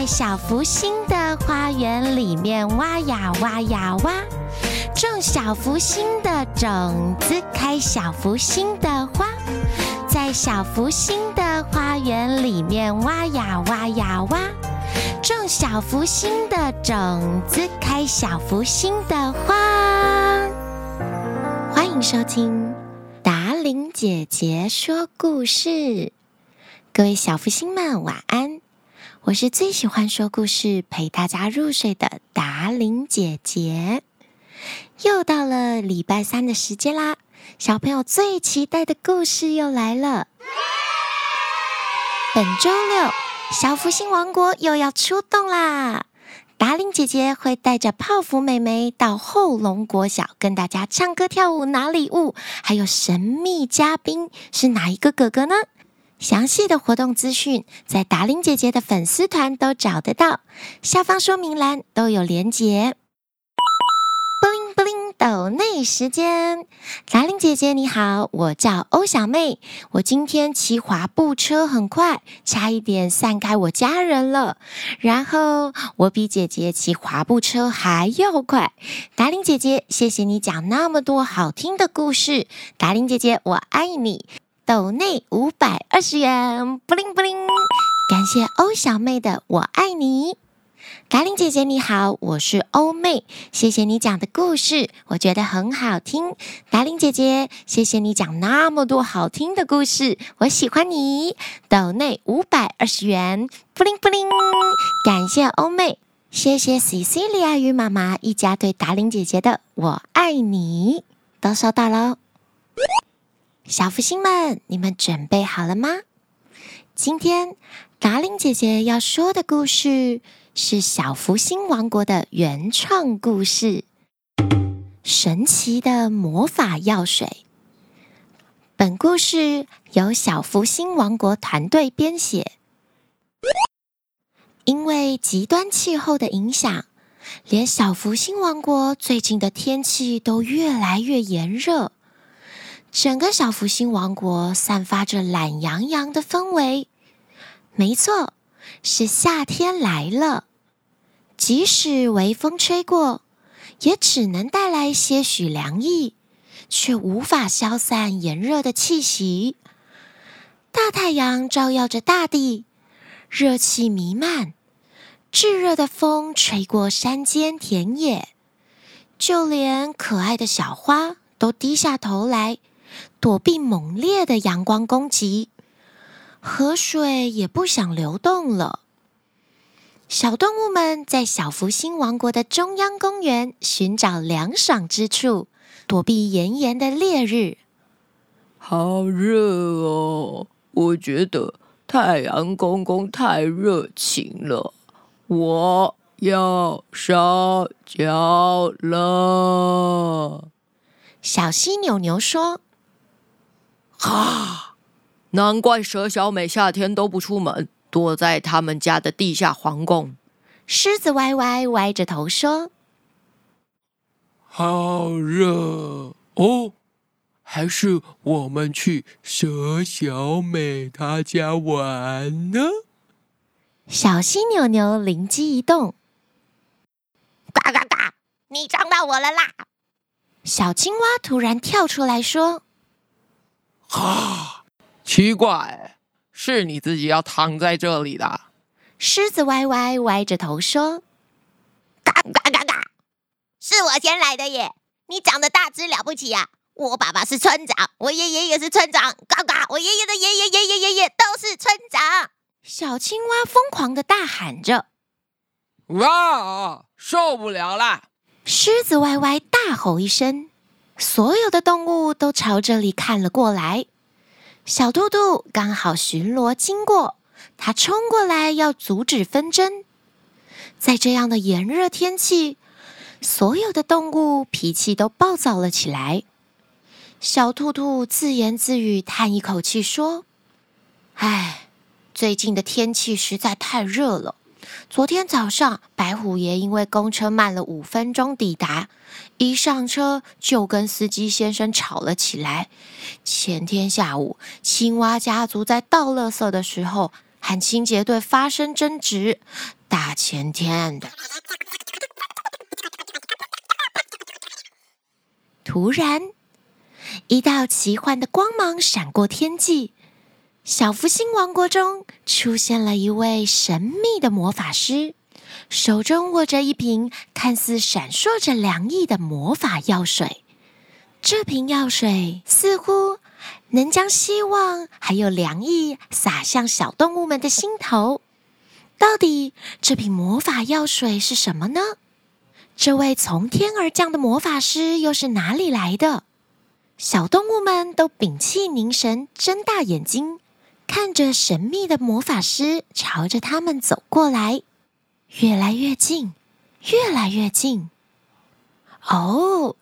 在小福星的花园里面挖呀挖呀挖，种小福星的种子，开小福星的花。在小福星的花园里面挖呀挖呀挖，种小福星的种子，开小福星的花。欢迎收听达伶姐姐说故事，各位小福星们晚安。我是最喜欢说故事、陪大家入睡的达琳姐姐。又到了礼拜三的时间啦！小朋友最期待的故事又来了。本周六，小福星王国又要出动啦！达伶姐姐会带着泡芙妹妹到后龙国小，跟大家唱歌跳舞拿礼物，还有神秘嘉宾是哪一个哥哥呢？详细的活动资讯在达伶姐姐的粉丝团都找得到，下方说明栏都有连结。抖内时间，达伶姐姐你好，我叫欧小妹。我今天骑滑步车很快，差一点散开我家人了。然后我比姐姐骑滑步车还要快。达伶姐姐，谢谢你讲那么多好听的故事。达伶姐姐，我爱你。斗内五百二十元，布灵布灵。感谢欧小妹的我爱你。达伶姐姐你好，我是欧妹，谢谢你讲的故事，我觉得很好听。达伶姐姐，谢谢你讲那么多好听的故事，我喜欢你。斗内五百二十元，布灵布灵，感谢欧妹，谢谢 Cecilia 与妈妈一家对达伶姐姐的我爱你，都收到喽。小福星们，你们准备好了吗？今天达令姐姐要说的故事。是小福星王国的原创故事，《神奇的魔法药水》。本故事由小福星王国团队编写。因为极端气候的影响，连小福星王国最近的天气都越来越炎热，整个小福星王国散发着懒洋洋的氛围。没错。是夏天来了，即使微风吹过，也只能带来些许凉意，却无法消散炎热的气息。大太阳照耀着大地，热气弥漫，炙热的风吹过山间田野，就连可爱的小花都低下头来，躲避猛烈的阳光攻击。河水也不想流动了。小动物们在小福星王国的中央公园寻找凉爽之处，躲避炎炎的烈日。好热哦！我觉得太阳公公太热情了，我要烧焦了。小犀牛牛说：“哈。”难怪蛇小美夏天都不出门，躲在他们家的地下皇宫。狮子歪歪歪着头说：“好热哦，还是我们去蛇小美她家玩呢？”小犀牛牛灵机一动：“嘎嘎嘎！你撞到我了啦！”小青蛙突然跳出来说：“啊！”奇怪，是你自己要躺在这里的。狮子歪歪歪着头说：“嘎嘎嘎嘎，是我先来的耶！你长得大只了不起呀、我爸爸是村长，我爷爷也是村长。嘎嘎，我爷爷的爷爷爷爷爷爷都是村长。”小青蛙疯狂的大喊着：“哇，受不了了！”狮子歪歪大吼一声，所有的动物都朝这里看了过来。小兔兔刚好巡逻经过，它冲过来要阻止纷争。在这样的炎热天气，所有的动物脾气都暴躁了起来。小兔兔自言自语，叹一口气说：“唉，最近的天气实在太热了。”昨天早上，白虎爷因为公车慢了五分钟抵达，一上车就跟司机先生吵了起来。前天下午，青蛙家族在倒垃圾的时候和清洁队发生争执，大前天的。突然，一道奇幻的光芒闪过天际，小福星王国中出现了一位神秘的魔法师，手中握着一瓶看似闪烁着凉意的魔法药水。这瓶药水似乎能将希望还有凉意洒向小动物们的心头。到底这瓶魔法药水是什么呢？这位从天而降的魔法师又是哪里来的？小动物们都屏气凝神，睁大眼睛看着神秘的魔法师朝着他们走过来，越来越近，越来越近。哦，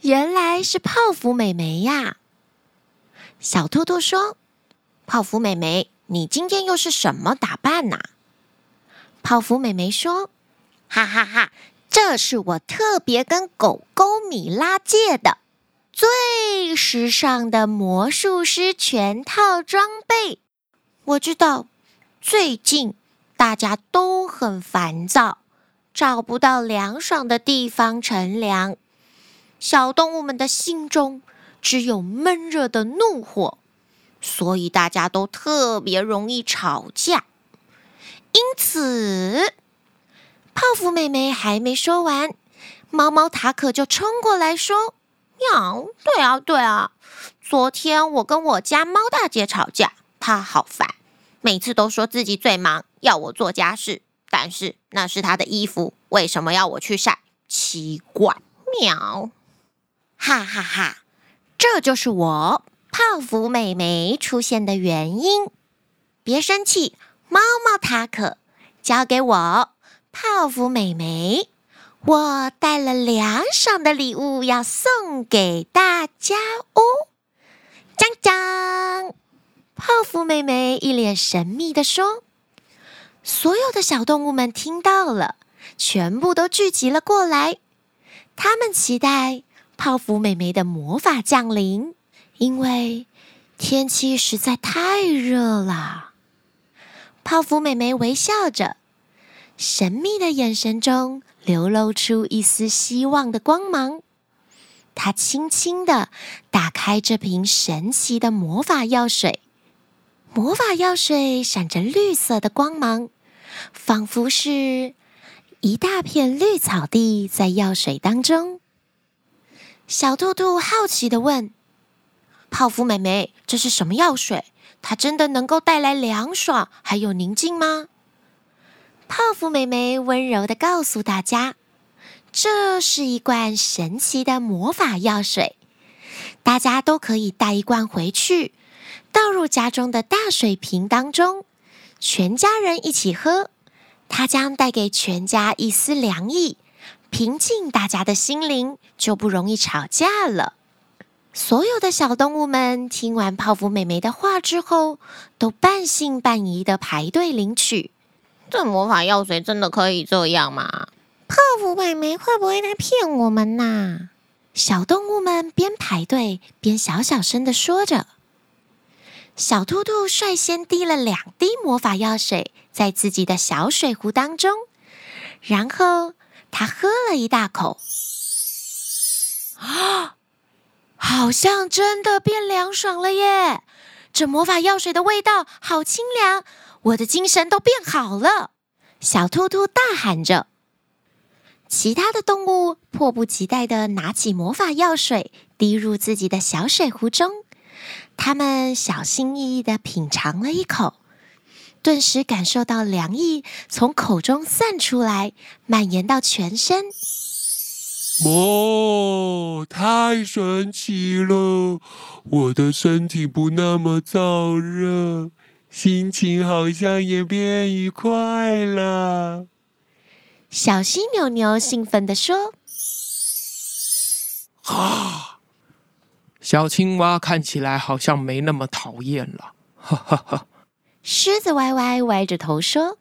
原来是泡芙美眉呀！小兔兔说：“泡芙美眉，你今天又是什么打扮呢？”泡芙美眉说：“哈哈哈哈。”这是我特别跟狗狗米拉借的最时尚的魔术师全套装备。我知道最近大家都很烦躁，找不到凉爽的地方乘凉，小动物们的心中只有闷热的怒火，所以大家都特别容易吵架。因此。泡芙妹妹还没说完，猫猫塔可就冲过来说：“喵，对啊，对啊，昨天我跟我家猫大姐吵架，她好烦，每次都说自己最忙，要我做家事，但是那是她的衣服，为什么要我去晒？奇怪，喵，哈哈哈，这就是我泡芙妹妹出现的原因。别生气，猫猫塔可，交给我。”泡芙美眉，我带了凉爽的礼物要送给大家哦！锵锵！泡芙美眉一脸神秘地说：“所有的小动物们听到了，全部都聚集了过来。他们期待泡芙美眉的魔法降临，因为天气实在太热了。”泡芙美眉微笑着。神秘的眼神中流露出一丝希望的光芒。她轻轻地打开这瓶神奇的魔法药水，魔法药水闪着绿色的光芒，仿佛是一大片绿草地在药水当中。小兔兔好奇地问：“泡芙美眉，这是什么药水？它真的能够带来凉爽还有宁静吗？”泡芙美眉温柔地告诉大家：“这是一罐神奇的魔法药水，大家都可以带一罐回去，倒入家中的大水瓶当中，全家人一起喝。它将带给全家一丝凉意，平静大家的心灵，就不容易吵架了。”所有的小动物们听完泡芙美眉的话之后，都半信半疑的排队领取。这魔法药水真的可以这样吗？泡芙美眉会不会在骗我们呐？小动物们边排队边小小声的说着。小兔兔率先滴了两滴魔法药水在自己的小水壶当中，然后他喝了一大口，啊，好像真的变凉爽了耶！这魔法药水的味道好清凉。我的精神都变好了，小兔兔大喊着。其他的动物迫不及待地拿起魔法药水，滴入自己的小水壶中。他们小心翼翼的品尝了一口，顿时感受到凉意从口中散出来，蔓延到全身。哦，太神奇了！我的身体不那么燥热。心情好像也变愉快了。小犀牛牛兴奋地说：“啊，小青蛙看起来好像没那么讨厌了。”哈哈哈。狮子歪歪歪着头说：“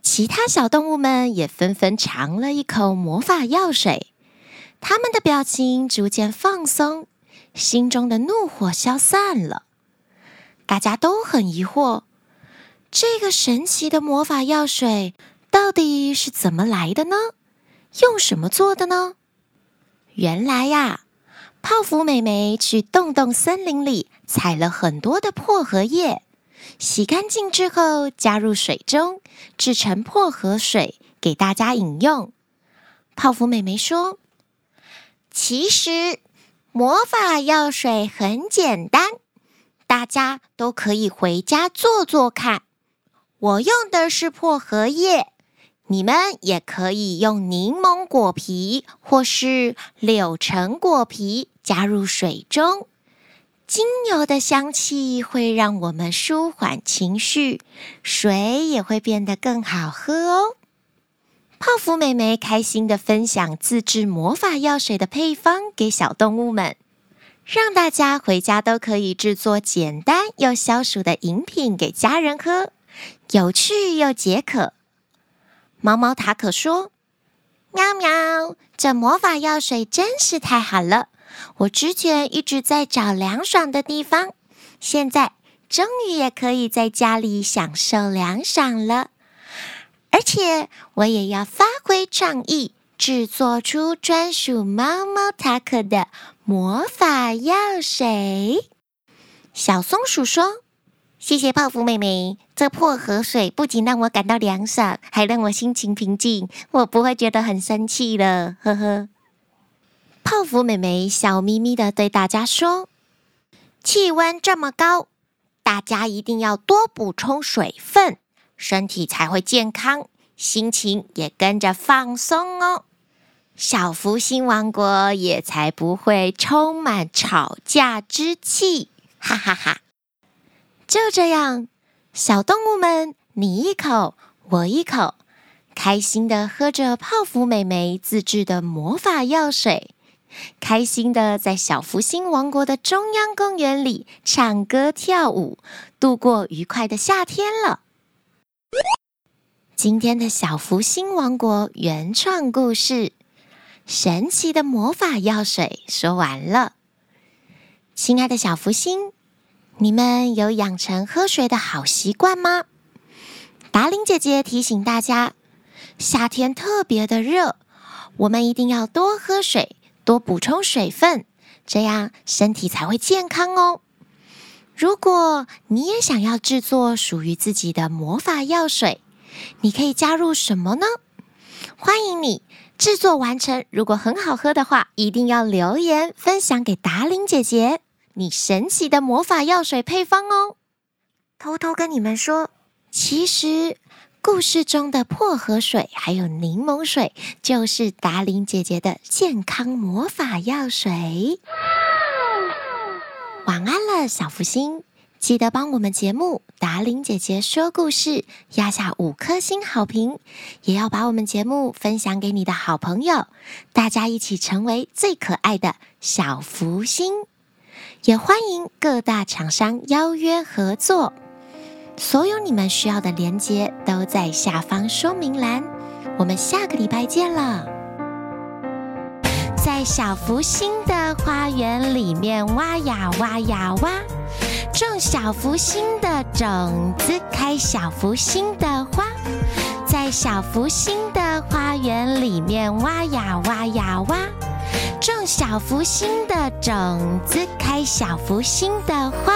其他小动物们也纷纷尝了一口魔法药水，他们的表情逐渐放松，心中的怒火消散了。”大家都很疑惑，这个神奇的魔法药水到底是怎么来的呢？用什么做的呢？原来呀，泡芙妹妹去洞洞森林里采了很多的薄荷叶，洗干净之后加入水中，制成薄荷水给大家饮用。泡芙妹妹说：“其实魔法药水很简单，大家都可以回家做做看。我用的是薄荷叶。”你们也可以用柠檬果皮或是柳橙果皮加入水中，精油的香气会让我们舒缓情绪，水也会变得更好喝哦。泡芙妹妹开心的分享自制魔法药水的配方给小动物们，让大家回家都可以制作简单又消暑的饮品给家人喝，有趣又解渴。猫猫塔可说：“喵喵，这魔法药水真是太好了！我之前一直在找凉爽的地方，现在终于也可以在家里享受凉爽了。而且我也要发挥创意，制作出专属猫猫塔可的魔法药水。”小松鼠说。谢谢泡芙妹妹，这薄荷水不仅让我感到凉爽，还让我心情平静，我不会觉得很生气了，呵呵。泡芙妹妹笑眯眯的对大家说：“气温这么高，大家一定要多补充水分，身体才会健康，心情也跟着放松哦。小福星王国也才不会充满吵架之气，哈哈哈。”就这样，小动物们你一口我一口，开心的喝着泡芙妹妹自制的魔法药水，开心的在小福星王国的中央公园里唱歌跳舞，度过愉快的夏天了。今天的小福星王国原创故事《神奇的魔法药水》说完了，亲爱的小福星。你们有养成喝水的好习惯吗？达令姐姐提醒大家，夏天特别的热，我们一定要多喝水，多补充水分，这样身体才会健康哦。如果你也想要制作属于自己的魔法药水，你可以加入什么呢？欢迎你制作完成，如果很好喝的话，一定要留言分享给达伶姐姐。你神奇的魔法药水配方哦！偷偷跟你们说，其实故事中的薄荷水还有柠檬水，就是达伶姐姐的健康魔法药水。晚安了，小福星，记得帮我们节目达伶姐姐说故事压下五颗星好评，也要把我们节目分享给你的好朋友，大家一起成为最可爱的小福星。也欢迎各大厂商邀约合作，所有你们需要的链接都在下方说明栏。我们下个礼拜见了，在小福星的花园里面挖呀挖呀挖，种小福星的种子，开小福星的花，在小福星的花园里面挖呀挖呀挖。种小福星的种子，开小福星的花，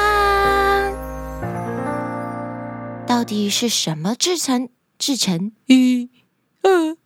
到底是什么制成？制成一、二。